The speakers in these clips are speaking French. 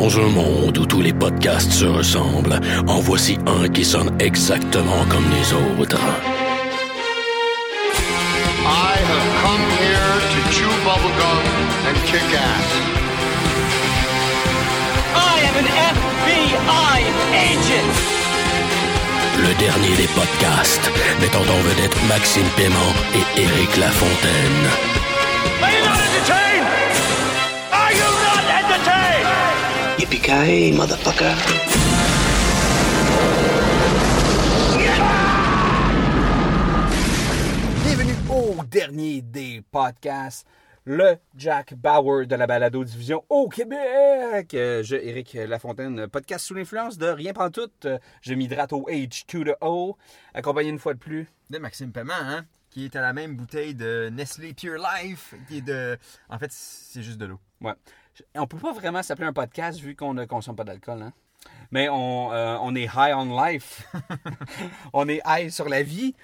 Dans un monde où tous les podcasts se ressemblent, en voici un qui sonne exactement comme les autres. I have come here to chew bubblegum and kick ass. I am an FBI agent. Le dernier des podcasts, mettant en vedette Maxime Paiement et Éric Lafontaine. Yippee-ki-yay, motherfucker. Bienvenue au dernier des podcasts, le Jack Bauer de la balado diffusion au Québec. Euh, Je, Éric Lafontaine, podcast sous l'influence de rien prend tout. Je m'hydrate au H2O, accompagné une fois de plus. de Maxime Paiement, hein, qui est à la même bouteille de Nestlé Pure Life, qui est de... En fait, c'est juste de l'eau. Ouais. On peut pas vraiment s'appeler un podcast vu qu'on ne consomme pas d'alcool, hein? Mais on, euh, on est high on life. on est high sur la vie.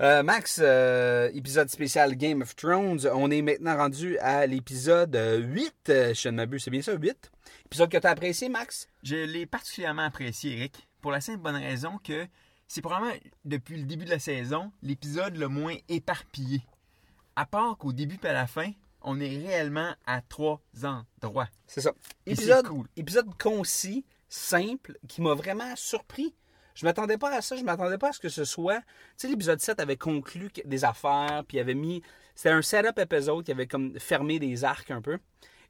Euh, Max, euh, épisode spécial Game of Thrones. On est maintenant rendu à l'épisode euh, 8. euh, Je ne m'abuse, c'est bien ça, 8. Épisode que tu as apprécié, Max? Je l'ai particulièrement apprécié, Eric, pour la simple bonne raison que c'est probablement, depuis le début de la saison, l'épisode le moins éparpillé. À part qu'au début et à la fin, on est réellement à trois endroits. C'est ça. Épisode, cool. épisode concis, simple, qui m'a vraiment surpris. Je m'attendais pas à ça, je m'attendais pas à ce que ce soit. Tu sais, l'épisode 7 avait conclu des affaires, puis avait mis. C'était un setup épisode qui avait comme fermé des arcs un peu.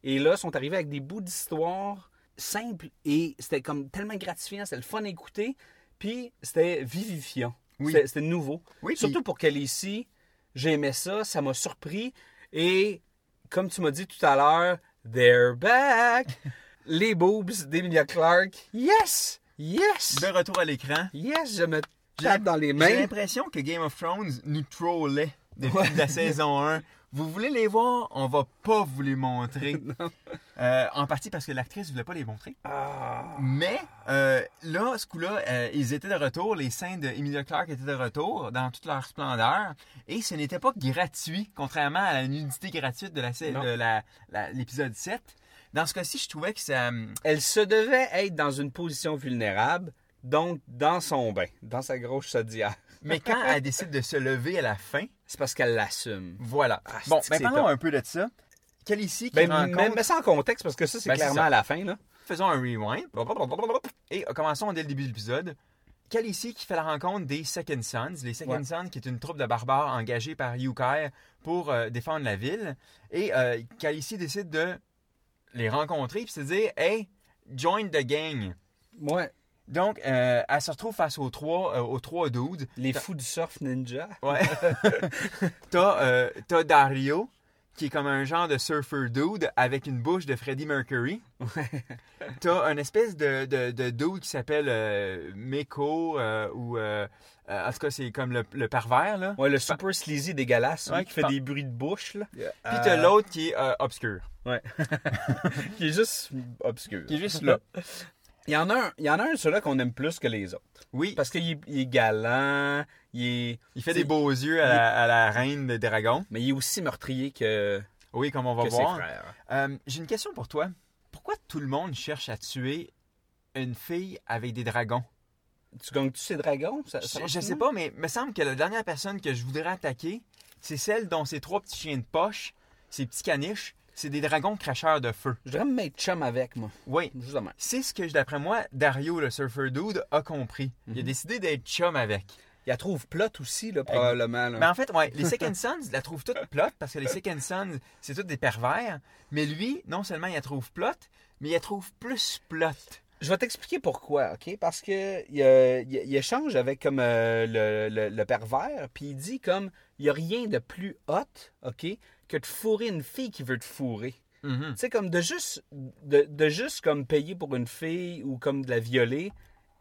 Et là, ils sont arrivés avec des bouts d'histoire simples et c'était comme tellement gratifiant, c'était le fun à écouter, puis c'était vivifiant. Oui. C'était nouveau. Oui, Surtout puis- pour qu'elle ici, j'aimais ça, ça m'a surpris. Et comme tu m'as dit tout à l'heure, they're back. Les boobs d'Emilia Clarke. Yes! Yes! De retour à l'écran, Yes, je me J'ai tape dans les J'ai mains. l'impression que Game of Thrones nous trollait depuis la saison 1. Vous voulez les voir? On va pas vous les montrer. Euh, en partie parce que l'actrice voulait pas les montrer. Ah. Mais euh, là, ce coup-là, euh, ils étaient de retour. Les seins de Emilia Clarke étaient de retour dans toute leur splendeur. Et ce n'était pas gratuit, contrairement à la nudité gratuite de la sa- Non. de la- la- l'épisode 7. Dans ce cas-ci, je trouvais que ça... Elle se devait être dans une position vulnérable, donc dans son bain, dans sa grosse chaudière. Mais quand elle décide de se lever à la fin, C'est parce qu'elle l'assume. voilà. Ah, bon, ben que parlons un peu de ça. Quelle ici qui Ben, rencontre... mais, mais sans contexte, parce que ça, c'est Ben, clairement à la fin. Là. Faisons un rewind. Et commençons dès le début de l'épisode. Khaleesi qui fait la rencontre des Second Sons. Les Second Ouais. Sons qui est une troupe de barbares engagée par Yukai pour euh, défendre la ville. Et euh, Khaleesi décide de les rencontrer puis se dire « Hey, join the gang Ouais. ». Donc, euh, elle se retrouve face aux trois, euh, aux trois dudes. Les fous du surf ninja. Ouais. T'as euh, t'as Dario, qui est comme un genre de surfer dude avec une bouche de Freddie Mercury. T'as une espèce de, de, de dude qui s'appelle euh, Meko, ou en tout cas, c'est comme le, le pervers, là. Ouais, le super sleazy dégueulasse, Ouais, lui, qui fait des bruits de bouche. Là. Puis t'as l'autre qui est obscur, Ouais. qui est juste obscur. qui est juste là. Il y en a un, il y en a un celui-là qu'on aime plus que les autres. Oui, Parce qu'il est, il est galant, il est. il fait des beaux yeux à la, à la reine des dragons. Mais il est aussi meurtrier que, Oui, comme on va que ses voir. frères. Euh, J'ai une question pour toi. Pourquoi tout le monde cherche à tuer une fille avec des dragons? Tu gagnes-tu ces dragons? Ça- ça Je, je sais pas, mais il me semble que la dernière personne que je voudrais attaquer, c'est celle dont ces trois petits chiens de poche, ces petits caniches, c'est des dragons cracheurs de feu. Je voudrais me mettre chum avec, moi. Oui. Justement. C'est ce que, d'après moi, Dario, le surfer dude, a compris. Il a décidé d'être chum avec. Il la trouve plot aussi, là, probablement. là. Mais en fait, ouais, les Second Sons la trouvent toute plot parce que les Second Sons, c'est tous des pervers. Mais lui, non seulement il la trouve plot, mais il la trouve plus plot. Je vais t'expliquer pourquoi, OK? Parce que il, euh, il- il échange avec comme euh, le, le- le pervers, puis il dit comme il n'y a rien de plus hot, OK, que de fourrer une fille qui veut te fourrer. Mhm. Tu sais, comme de juste, de, de juste comme payer pour une fille ou comme de la violer,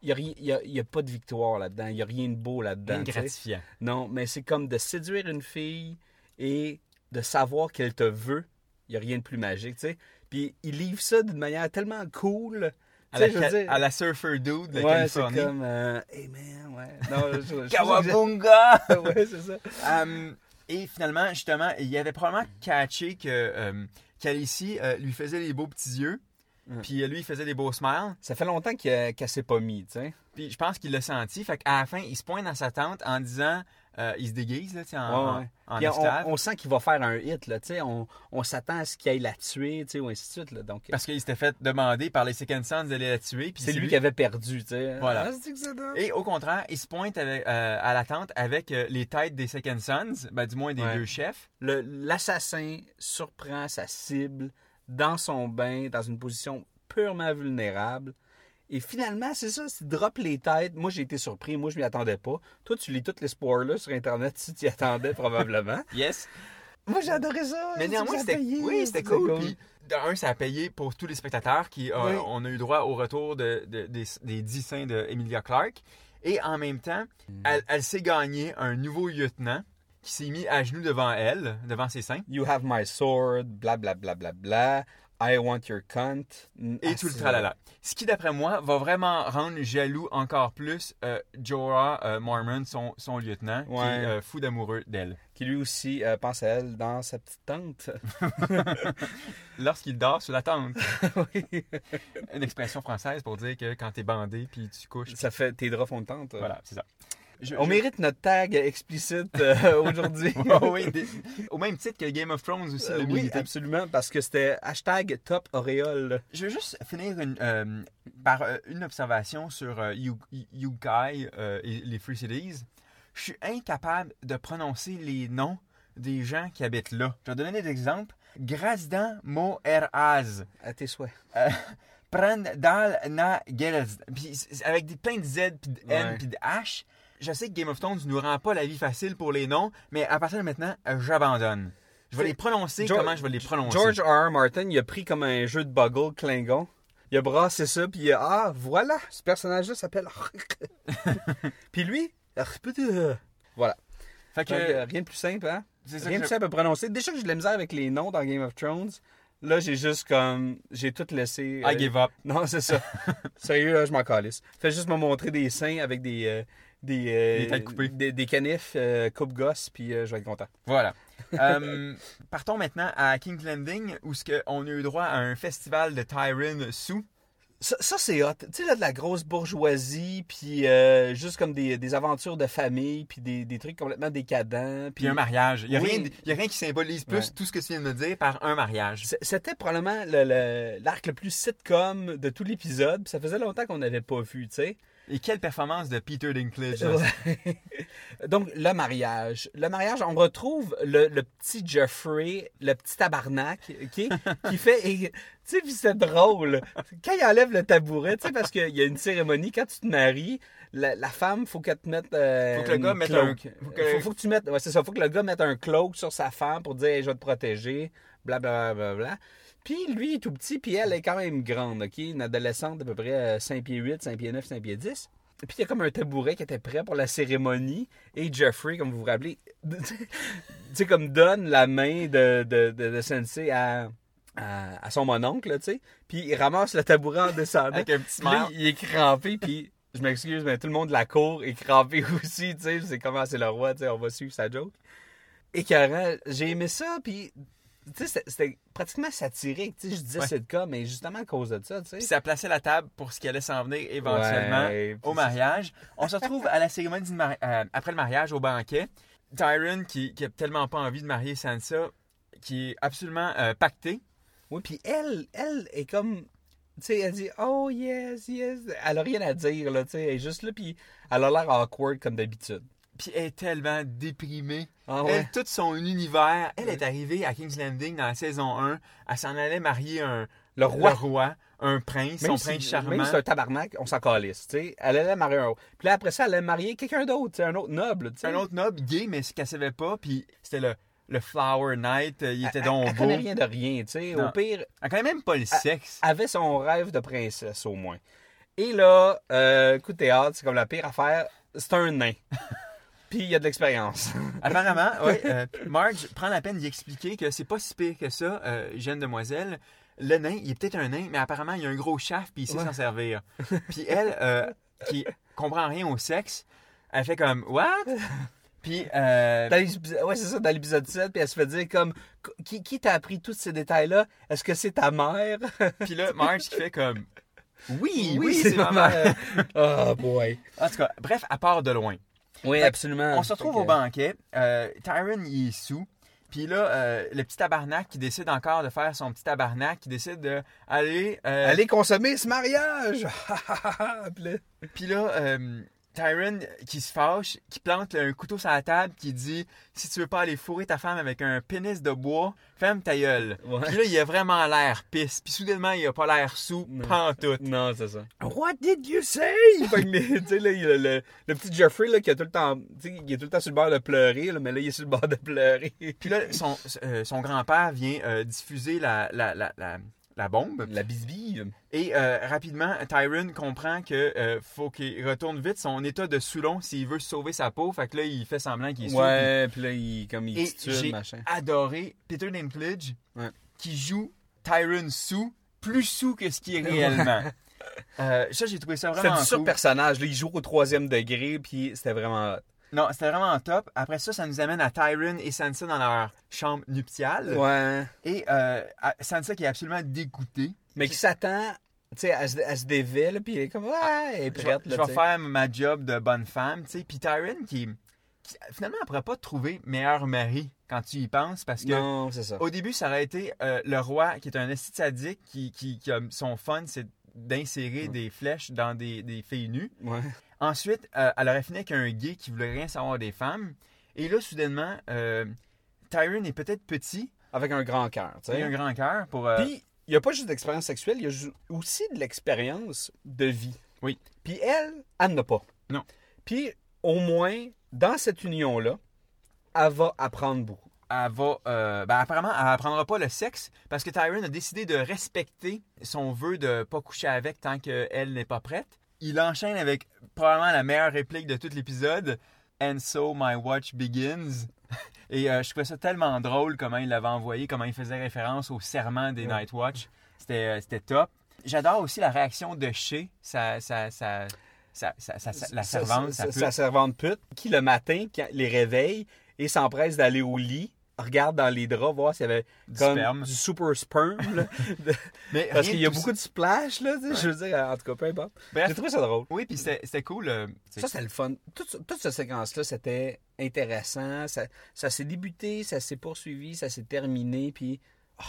il n'y a, y a- il y a pas de victoire là-dedans. Il n'y a rien de beau là-dedans. Gratifiant. Non, mais c'est comme de séduire une fille et de savoir qu'elle te veut. Il n'y a rien de plus magique, tu sais. Puis il livre ça d'une manière tellement cool. À la, dire- à la surfer dude de Ouais, c'est comme. euh, hey man, ouais. Non, je, je- je- Kawabunga! ouais, c'est ça. Euh, et finalement, justement, il avait probablement catché que euh, euh, lui faisait les beaux petits yeux. Puis euh, lui, il faisait des beaux smiles. Ça fait longtemps qu'elle s'est pas mis, tu sais. Puis je pense qu'il l'a senti. Fait qu'à la fin, il se pointe dans sa tente en disant... euh, il se déguise, là, en, Ouais, en on, sent qu'il va faire un hit, là. On, on s'attend à ce qu'il aille la tuer, ou ainsi de suite, là. Donc, Parce qu'il s'était fait demander par les Second Sons d'aller la tuer. Puis c'est lui qui avait perdu. Voilà. Ah. Et au contraire, il se pointe avec, euh, à la tente avec euh, les têtes des Second Sons, ben, du moins des Ouais. deux chefs. L'assassin surprend sa cible dans son bain, dans une position purement vulnérable. Et finalement, c'est ça, c'est drop les têtes. Moi, j'ai été surpris. Moi, je m'y attendais pas. Toi, tu lis tous les spoilers sur Internet si tu y attendais, probablement. Yes. Moi, j'ai adoré ça. Mais néanmoins, c'était payé, oui, c'était c'est cool. Puis, d'un, ça a payé pour tous les spectateurs qui euh, Oui. on a eu droit au retour de, de- des, des dix saints de Emilia Clarke. Et en même temps, Mm. elle, elle s'est gagné un nouveau lieutenant qui s'est mis à genoux devant elle, devant ses seins. You have my sword, bla bla bla bla bla. I want your cunt. Et Ah, tout le tralala. Ce qui, d'après moi, va vraiment rendre jaloux encore plus euh, Jorah euh, Mormon, son, son lieutenant, qui est euh, fou d'amoureux d'elle. Qui lui aussi euh, pense à elle dans sa petite tente. Lorsqu'il dort sur la tente. Oui. Une expression française pour dire que quand t'es bandé puis tu couches. ça fait tes draps font de tente. Voilà, c'est ça. Je- On je- mérite notre tag explicite euh, aujourd'hui. Oh oui, des- au même titre que Game of Thrones aussi, Euh, le oui, militaire. absolument, parce que c'était hashtag top auréole. Je veux juste finir une, euh, par une observation sur Yukai euh, et les Free Cities. Je suis incapable de prononcer les noms des gens qui habitent là. Je vais donner des exemples. Grazdan Mo Eraz. À tes souhaits. Prendal na. Puis avec des, plein de Z, puis de N, puis de H. Je sais que Game of Thrones nous rend pas la vie facile pour les noms, mais à partir de maintenant, euh, j'abandonne. Je vais les prononcer George- comment je vais les prononcer. George R. R. Martin, il a pris comme un jeu de Buggle Klingon. Il a brassé ça, puis il a Ah, voilà, ce personnage-là s'appelle. puis lui, voilà. Fait que, Donc, euh, rien de plus simple, hein? Rien de je- plus simple à prononcer. Déjà que j'ai de la misère avec les noms dans Game of Thrones, là, j'ai juste comme. J'ai tout laissé. euh, I give up. Non, c'est ça. Sérieux, là, je m'en calisse. Fais juste me montrer des seins avec des. euh, des, euh, Des têtes coupées. Des, des canifs euh, coupe-gosse, puis euh, je vais être content. Voilà. Euh, partons maintenant à King's Landing, où ce on a eu droit à un festival de Tyron sous. Ça, ça, c'est hot. Tu sais, là, de la grosse bourgeoisie, puis juste comme des, des aventures de famille, puis des, des trucs complètement décadents. Puis un mariage. Il n'y a, Oui. a rien qui symbolise plus Ouais. tout ce que tu viens de me dire par un mariage. C'était probablement le- le- l'arc le, plus sitcom de tout l'épisode, ça faisait longtemps qu'on n'avait pas vu, tu sais. Et quelle performance de Peter Dinklage. Ouais. Donc, le mariage. Le mariage, on retrouve le, le petit Jeffrey, le petit tabarnak, OK, qui fait... et- Tu sais, puis c'est drôle. Quand il enlève le tabouret, tu sais, parce qu'il y a une cérémonie, quand tu te maries, la, la femme, faut qu'elle te mette euh, Faut que le gars mette cloak. un- faut que- Faut, faut que tu mettes... Ouais, c'est ça, faut que le gars mette un cloak sur sa femme pour dire hey, « je vais te protéger », blablabla. Bla, bla, bla. Puis lui, il est tout petit, puis elle est quand même grande, OK? Une adolescente d'à peu près euh, 5 pieds 8, 5 pieds 9, 5 pieds 10. Et puis il y a comme un tabouret qui était prêt pour la cérémonie. Et Jeffrey, comme vous vous rappelez, tu sais, comme donne la main de, de, de, de Sensei à, à, à son mononcle, tu sais. Puis il ramasse le tabouret en descendant. Avec un petit Puis là, il est crampé, puis je m'excuse, mais tout le monde de la cour est crampé aussi, tu sais. C'est comment c'est le roi, tu sais, on va suivre sa joke. Écœurant, j'ai aimé ça, puis tu sais, c'était- pratiquement satirique, tu sais. Je disais Ouais. sitcom, mais justement à cause de ça, tu sais. Puis ça plaçait la table pour ce qui allait s'en venir éventuellement Ouais, au mariage. On se retrouve à la cérémonie mari- euh, après le mariage au banquet. Tyron qui, qui a tellement pas envie de marier Sansa, qui est absolument euh, pacté. Oui, puis elle, elle est comme. Tu sais, elle dit Oh yes, yes. Elle a rien à dire, là, tu sais. Elle est juste là, puis elle a l'air awkward comme d'habitude. Puis elle est tellement déprimée. Ah Elle, tout son univers, elle est arrivée à King's Landing dans la saison 1. Elle s'en allait marier un Le roi. le roi, un prince, son Même si- prince charmant. Même si c'est un tabarnak, on s'en calisse, tu sais. Elle allait marier un autre. Puis là, après ça, elle allait marier quelqu'un d'autre, un autre noble, tu sais. un autre noble gay, mais ce qu'elle savait pas, puis c'était le, le Flower Knight, euh, il était Elle, donc elle beau. connaît rien de rien, tu sais. Au pire, Elle connaît même pas le sexe. avait son rêve de princesse, au moins. Et là, euh, coup de théâtre, c'est comme la pire affaire, c'est un nain. Puis il y a de l'expérience. Apparemment, oui. euh, Marge prend la peine d'y expliquer que c'est pas si pire que ça, euh, jeune demoiselle. Le nain, il est peut-être un nain, mais apparemment, il a un gros chaff puis il sait Ouais. s'en servir. Puis elle, euh, qui comprend rien au sexe, elle fait comme What? Puis, euh, ouais, c'est ça, dans l'épisode 7, puis elle se fait dire comme Qui, qui t'a appris tous ces détails-là? Est-ce que c'est ta mère? Puis là, Marge qui fait comme Oui, oui, c'est c'est ma ma mère. Oh boy. En tout cas, bref, à part de loin. Oui, Fait- absolument. On se retrouve au que- banquet. Euh, Tyron, il est sous. Puis là, euh, le petit tabarnak qui décide encore de faire son petit tabarnak, qui décide d'aller. Euh, Allez consommer ce mariage Puis là- Puis là, euh, Tyron qui se fâche, qui plante un couteau sur la table, qui dit Si tu veux pas aller fourrer ta femme avec un pénis de bois, ferme ta gueule. Ouais. Puis là, il a vraiment l'air pisse. Puis soudainement, il a pas l'air sous, pantoute. Non, c'est ça. What did you say? Fait que, tu sais, là, il y a le, le petit Jeffrey, là, qui a tout le temps, il est tout le temps sur le bord de pleurer, là, mais là, il est sur le bord de pleurer. Puis là, son, euh, son grand-père vient euh, diffuser la, la, la, la, la bombe. La bisbille. Et euh, rapidement, Tyron comprend que euh, faut qu'il retourne vite son état de Soulon s'il veut sauver sa peau. Fait que là, il fait semblant qu'il est. Ouais, puis là, il, comme il Et titube, j'ai machin. adoré Peter Dinklage Ouais. qui joue Tyron sous, plus sous que ce qu'il est réellement. Euh, ça, j'ai trouvé ça vraiment du cool. sur-personnage, il joue au troisième degré, puis c'était vraiment. Non, c'était vraiment top. Après ça, ça nous amène à Tyron et Sansa dans leur chambre nuptiale. Ouais. Et euh, Sansa qui est absolument dégoûtée. Mais qui s'attend, tu sais, à, se- puis il est comme, ouais, elle est Je vais, prête, je là, vais faire ma job de bonne femme, tu sais. Puis Tyron qui, qui, finalement, elle pourrait pas trouver meilleur mari quand tu y penses parce que Non, c'est ça. au début, ça aurait été euh, le roi qui est un esti sadique qui, qui, qui a son fun, c'est d'insérer des flèches dans des, des filles nues. Ensuite, euh, elle aurait fini avec un gay qui voulait rien savoir des femmes. Et là, soudainement, euh, Tyron est peut-être petit, Avec un grand cœur, tu sais. un grand cœur pour. euh, Puis, il n'y a pas juste d'expérience sexuelle, il y a aussi de l'expérience de vie. Oui. Puis elle, elle n'a pas. Non. Puis, au moins, dans cette union-là, elle va apprendre beaucoup. Elle va. euh, ben, apparemment, elle apprendra pas le sexe parce que Tyron a décidé de respecter son vœu de pas coucher avec tant qu'elle n'est pas prête. Il enchaîne avec probablement la meilleure réplique de tout l'épisode. And so my watch begins. Et euh, je trouvais ça tellement drôle comment il l'avait envoyé, comment il faisait référence au serment des Night Watch. C'était, euh, c'était top. J'adore aussi la réaction de Shea, sa, sa, sa, la servante, sa, pute. sa servante pute, qui le matin, les réveille et s'empresse d'aller au lit, regarde dans les draps, voir s'il y avait Du comme sperme. du super sperm. là. Mais Parce qu'il y a beaucoup de splash, là, tu sais, je veux dire, en tout cas, peu importe. Bref. J'ai trouvé ça drôle. Oui, puis c'était, cool. euh, Ça, c'était le fun. Toute, toute cette séquence-là, c'était intéressant. Ça, ça s'est débuté, ça s'est poursuivi, ça s'est terminé. Puis, oh,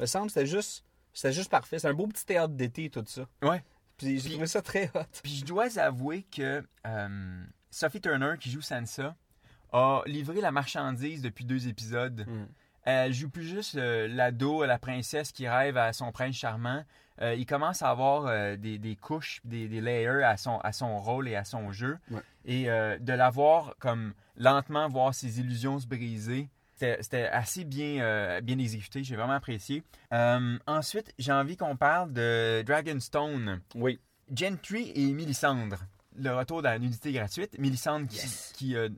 me semble que c'était juste, c'était juste parfait. C'est un beau petit théâtre d'été, tout ça. Ouais. Puis, j'ai trouvé ça très hot. Puis je dois avouer que euh, Sophie Turner, qui joue Sansa, a livré la marchandise depuis deux épisodes. Mm. Elle joue plus juste euh, l'ado, la princesse qui rêve à son prince charmant. Euh, il commence à avoir euh, des, des couches, des, des layers à son, à son rôle et à son jeu. Ouais. Et euh, de la voir comme lentement voir ses illusions se briser, c'était assez bien, euh, bien exécuté. J'ai vraiment apprécié. Euh, ensuite, j'ai envie qu'on parle de Dragonstone. Oui. Gentry et Mélissandre. Le retour de la nudité gratuite. Mélissandre qui, euh,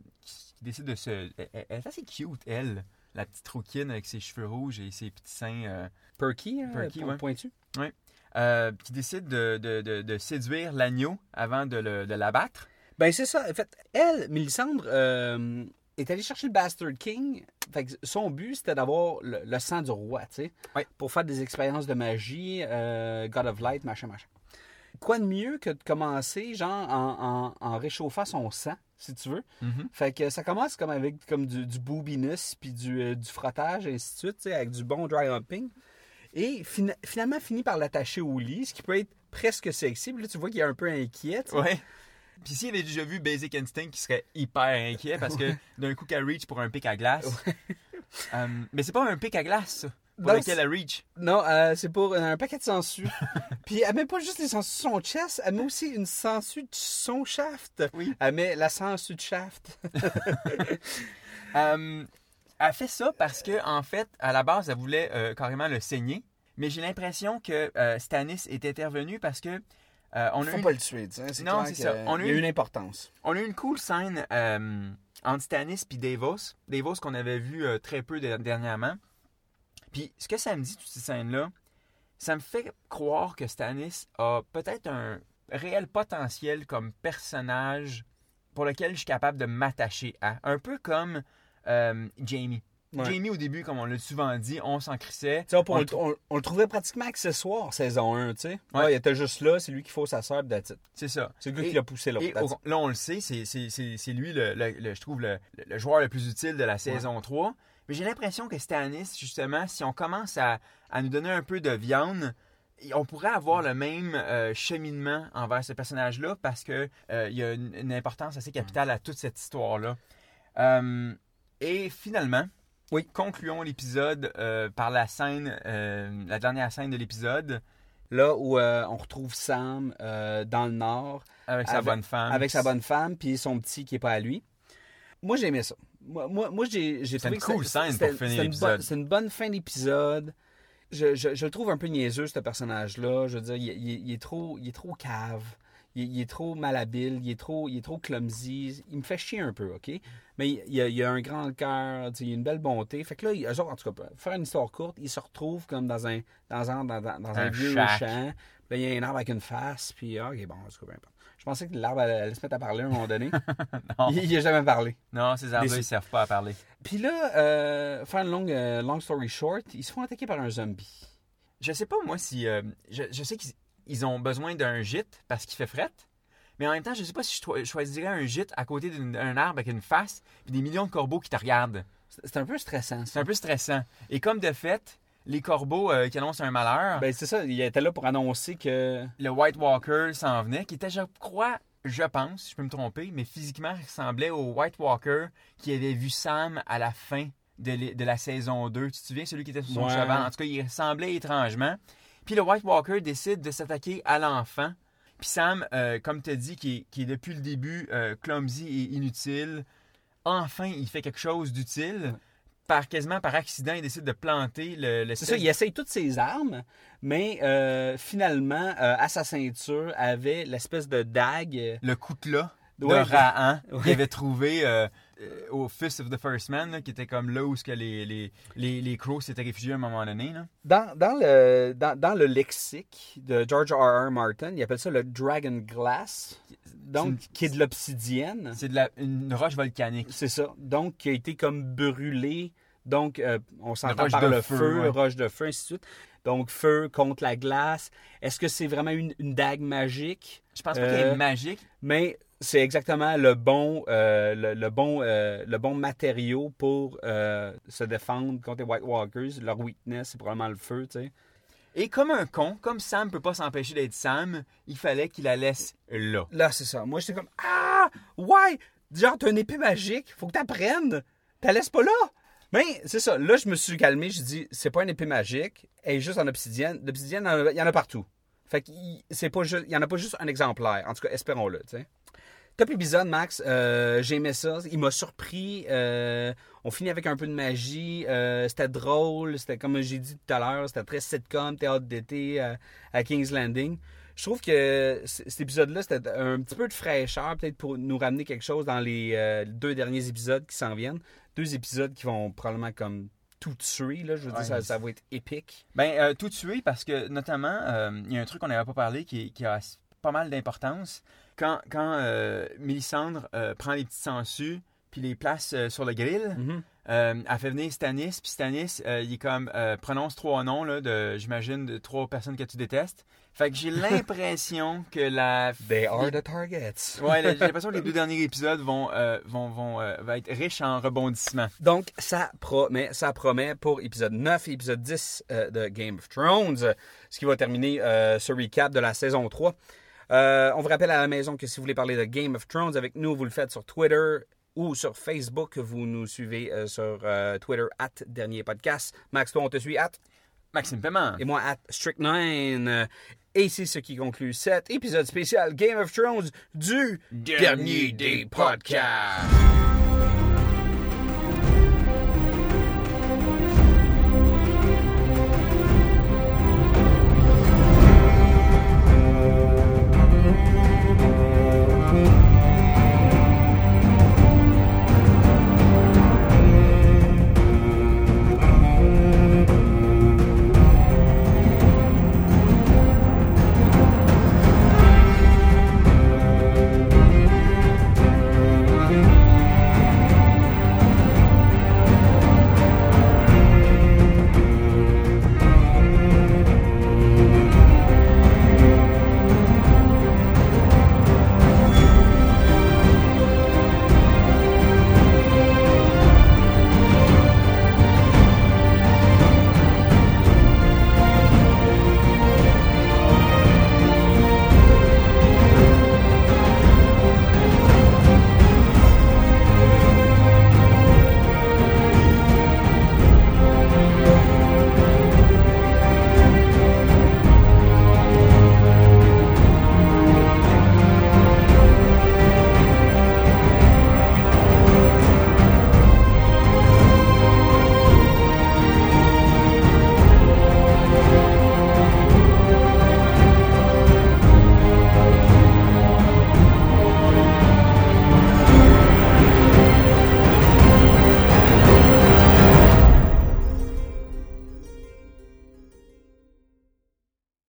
qui décide de se. Elle, elle est assez cute, elle. La petite rouquine avec ses cheveux rouges et ses petits seins. euh, Perky, hein, Perky, ouais. pointu. euh, qui décide de, de- de- de séduire l'agneau avant de, l'abattre. Ben, c'est ça. En fait, elle, Mélissandre, euh, est allée chercher le Bastard King. Fait que son but, c'était d'avoir le, le sang du roi, tu sais. Ouais. Pour faire des expériences de magie, God of Light, machin, machin. Quoi de mieux que de commencer, genre, en, en- en réchauffant son sang, si tu veux? Fait que ça commence comme avec comme du, du boobiness, puis du, euh, du frottage, et ainsi de suite, avec du bon dry humping. Et fina- finalement, finit par l'attacher au lit, ce qui peut être presque sexy. Puis là, tu vois qu'il est un peu inquiet. Ouais. Puis s'il avait déjà vu Basic Instinct, il serait hyper inquiet parce que d'un coup qu'elle reach pour un pic à glace. Euh, mais c'est pas un pic à glace, ça, pour Non, lequel elle reach. Non, euh, c'est pour un paquet de sangsues. Puis elle met pas juste les sangsues sur son chest, elle met aussi une sangsue de son shaft. Oui. Elle met la sangsue de shaft. Euh, elle fait ça parce que en fait, à la base, elle voulait euh, carrément le saigner. Mais j'ai l'impression que euh, Stannis est intervenu parce que euh, on, a Faut eu, pas le tuer. C'est Non, c'est ça. On a Il y a eu- une importance. on a eu une cool scène entre Stannis et Davos. Davos qu'on avait vu très peu de- dernièrement. Puis ce que ça me dit, toutes ces scènes-là, ça me fait croire que Stannis a peut-être un réel potentiel comme personnage pour lequel je suis capable de m'attacher à. Un peu comme euh, Jamie. Ouais. Jamie, au début, comme on l'a souvent dit, on s'en crissait. On, le- on- on le trouvait pratiquement accessoire, saison 1, tu sais. Ouais. Ouais, il était juste là, c'est lui qui faut sa sœur, it. C'est ça. C'est le gars Et- qui l'a poussé là. Là, on le sait, c'est- lui, le, le- le- je trouve, le, le joueur le plus utile de la saison 3. Mais j'ai l'impression que Stannis, justement, si on commence à, à nous donner un peu de viande, on pourrait avoir le même euh, cheminement envers ce personnage-là parce qu'il y a une, une importance assez capitale à toute cette histoire-là. Euh, et finalement, Oui. concluons l'épisode euh, par la scène, euh, la dernière scène de l'épisode, Là où euh, on retrouve Sam euh, dans le nord, avec sa Avec- bonne femme. avec sa bonne femme, puis son petit qui est pas à lui. Moi, j'ai aimé ça. Moi, moi, moi, j'ai trouvé une que cool c'était- scène pour finir l'épisode. C'est une bonne fin d'épisode. Je, je- je le trouve un peu niaiseux, ce personnage-là. Je veux dire, il, il- il est trop, il est trop cave. Il, il est trop malhabile. Il est trop, il est trop clumsy. Il me fait chier un peu, OK? Mais il, il a, il a un grand cœur. Il a une belle bonté. Fait que là, il- en tout cas, pour faire une histoire courte, ils se retrouvent comme dans un, dans un, dans, dans- dans un Un vieux shack. champ. Là, il y a un arbre avec une face. Puis, ah, OK, bon, en tout cas, peu importe. Je pensais que l'arbre allait, se mettre à parler à un moment donné. Non. il n'a jamais parlé. Non, ces arbres-là, ils servent pas à parler. Puis là, euh, faire une longue, euh, long story short, ils se font attaquer par un zombie. Je sais pas, moi, si. euh, je, je sais qu'ils ils ont besoin d'un gîte parce qu'il fait fret. Mais en même temps, je sais pas si je cho- choisirais un gîte à côté d'un arbre avec une face et des millions de corbeaux qui te regardent. C'est un peu stressant, C'est un peu stressant. Et comme de fait, les corbeaux euh, qui annoncent un malheur, Ben, c'est ça, il était là pour annoncer que. le White Walker s'en venait, qui était, je crois, je pense, je peux me tromper, mais physiquement il ressemblait au White Walker qui avait vu Sam à la fin de, la saison 2. Tu te souviens, celui qui était sur son Ouais. cheval? En tout cas, il ressemblait étrangement. Puis le White Walker décide de s'attaquer à l'enfant. Puis Sam, euh, comme tu as dit, qui est, qui est depuis le début euh, clumsy et inutile, enfin, il fait quelque chose d'utile. Par, quasiment par accident, il décide de planter le, le C'est ça, il essaye toutes ses armes, mais euh, finalement, euh, à sa ceinture, avait l'espèce de dague. euh, le coutelas de Ouais. Rahan Ouais. qu'il avait trouvé euh, au Fist of the First Man, là, qui était comme là où ce que les, les, les, les Crows s'étaient réfugiés à un moment donné. Là. Dans, dans, le, dans, dans le lexique de George R. R. Martin, il appelle ça le Dragon Glass, donc une- qui est de l'obsidienne. C'est de la, une roche volcanique. C'est ça. Donc, qui a été comme brûlé. Donc, euh, on s'entend par le feu, feu, ouais. roche de feu, ainsi de suite. Donc, feu contre la glace. Est-ce que c'est vraiment une, une dague magique? Je pense pas qu'elle Euh, est magique. Mais c'est exactement le bon, euh, le, le bon, euh, le bon matériau pour euh, se défendre contre les White Walkers. Leur weakness, c'est probablement le feu, tu sais. Et comme un con, comme Sam peut pas s'empêcher d'être Sam, il fallait qu'il la laisse là. Là, c'est ça. Moi, j'étais comme Ah! Ouais! Genre, t'as une épée magique, faut que t'apprennes. T'as laisses pas là. Mais c'est ça. Là, je me suis calmé. Je dis C'est pas une épée magique. Elle est juste en obsidienne. L'obsidienne, il y en a- il y en a partout. Fait qu'il c'est pas juste- il y en a pas juste un exemplaire. En tout cas, espérons-le, tu sais. Top épisode, Max. Euh, J'aimais ça. Il m'a surpris. Euh, on finit avec un peu de magie. Euh, c'était drôle. C'était comme j'ai dit tout à l'heure. C'était très sitcom, théâtre d'été euh, à King's Landing. Je trouve que cet épisode-là, c'était un petit peu de fraîcheur, peut-être pour nous ramener quelque chose dans les deux derniers épisodes qui s'en viennent. Deux épisodes qui vont probablement comme tout tuer. Là. Je veux Ouais, dire, ça, va être épique. Ben, euh, tout tuer parce que, notamment, euh, il y a un truc qu'on n'avait pas parlé qui, qui a pas mal d'importance. Quand, quand euh, Mélissandre euh, prend les petites sangsues puis les place euh, sur le grill, euh, elle fait venir Stanis, puis Stanis, il est comme, prononce trois noms, là, de, j'imagine, de trois personnes que tu détestes. Fait que j'ai l'impression que la... They are the targets. Ouais, j'ai l'impression que les deux derniers épisodes vont, vont, vont, vont être riches en rebondissements. Donc, ça promet, ça promet pour épisode 9 et épisode 10 euh, de Game of Thrones, ce qui va terminer ce recap de la saison 3. Euh, on vous rappelle à la maison que si vous voulez parler de Game of Thrones avec nous, vous le faites sur Twitter ou sur Facebook. Vous nous suivez euh, sur euh, Twitter, at Dernier Podcast. Max, toi, on te suit, at? Maxime Paiement. et moi, at Strict9. Et c'est ce qui conclut cet épisode spécial Game of Thrones du Dernier des podcasts. podcasts.